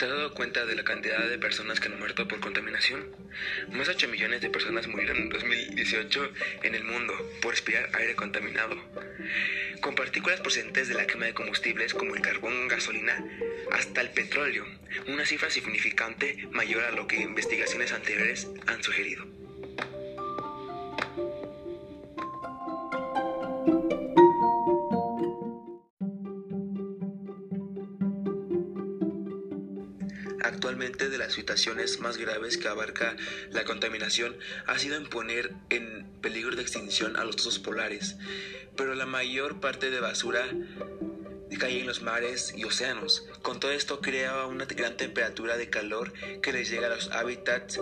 ¿Te has dado cuenta de la cantidad de personas que han muerto por contaminación? Más de 8 millones de personas murieron en 2018 en el mundo por respirar aire contaminado. Con partículas procedentes de la quema de combustibles como el carbón, gasolina, hasta el petróleo, una cifra significante mayor a lo que investigaciones anteriores han sugerido. Actualmente de las situaciones más graves que abarca la contaminación ha sido en poner en peligro de extinción a los osos polares, pero la mayor parte de basura cae en los mares y océanos. Con todo esto crea una gran temperatura de calor que les llega a los hábitats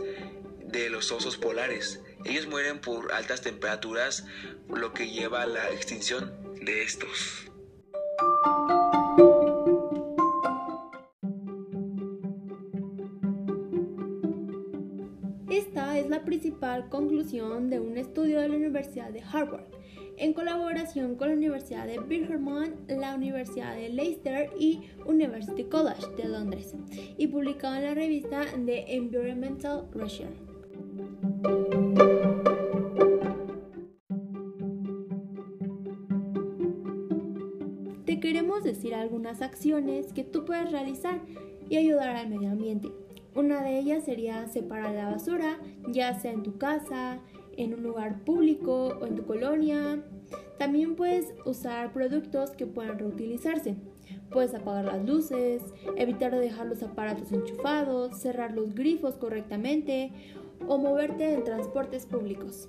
de los osos polares. Ellos mueren por altas temperaturas, lo que lleva a la extinción de estos. Esta es la principal conclusión de un estudio de la Universidad de Harvard, en colaboración con la Universidad de Birmingham, la Universidad de Leicester y University College de Londres, y publicado en la revista The Environmental Review. Te queremos decir algunas acciones que tú puedes realizar y ayudar al medio ambiente. Una de ellas sería separar la basura, ya sea en tu casa, en un lugar público o en tu colonia. También puedes usar productos que puedan reutilizarse. Puedes apagar las luces, evitar dejar los aparatos enchufados, cerrar los grifos correctamente o moverte en transportes públicos.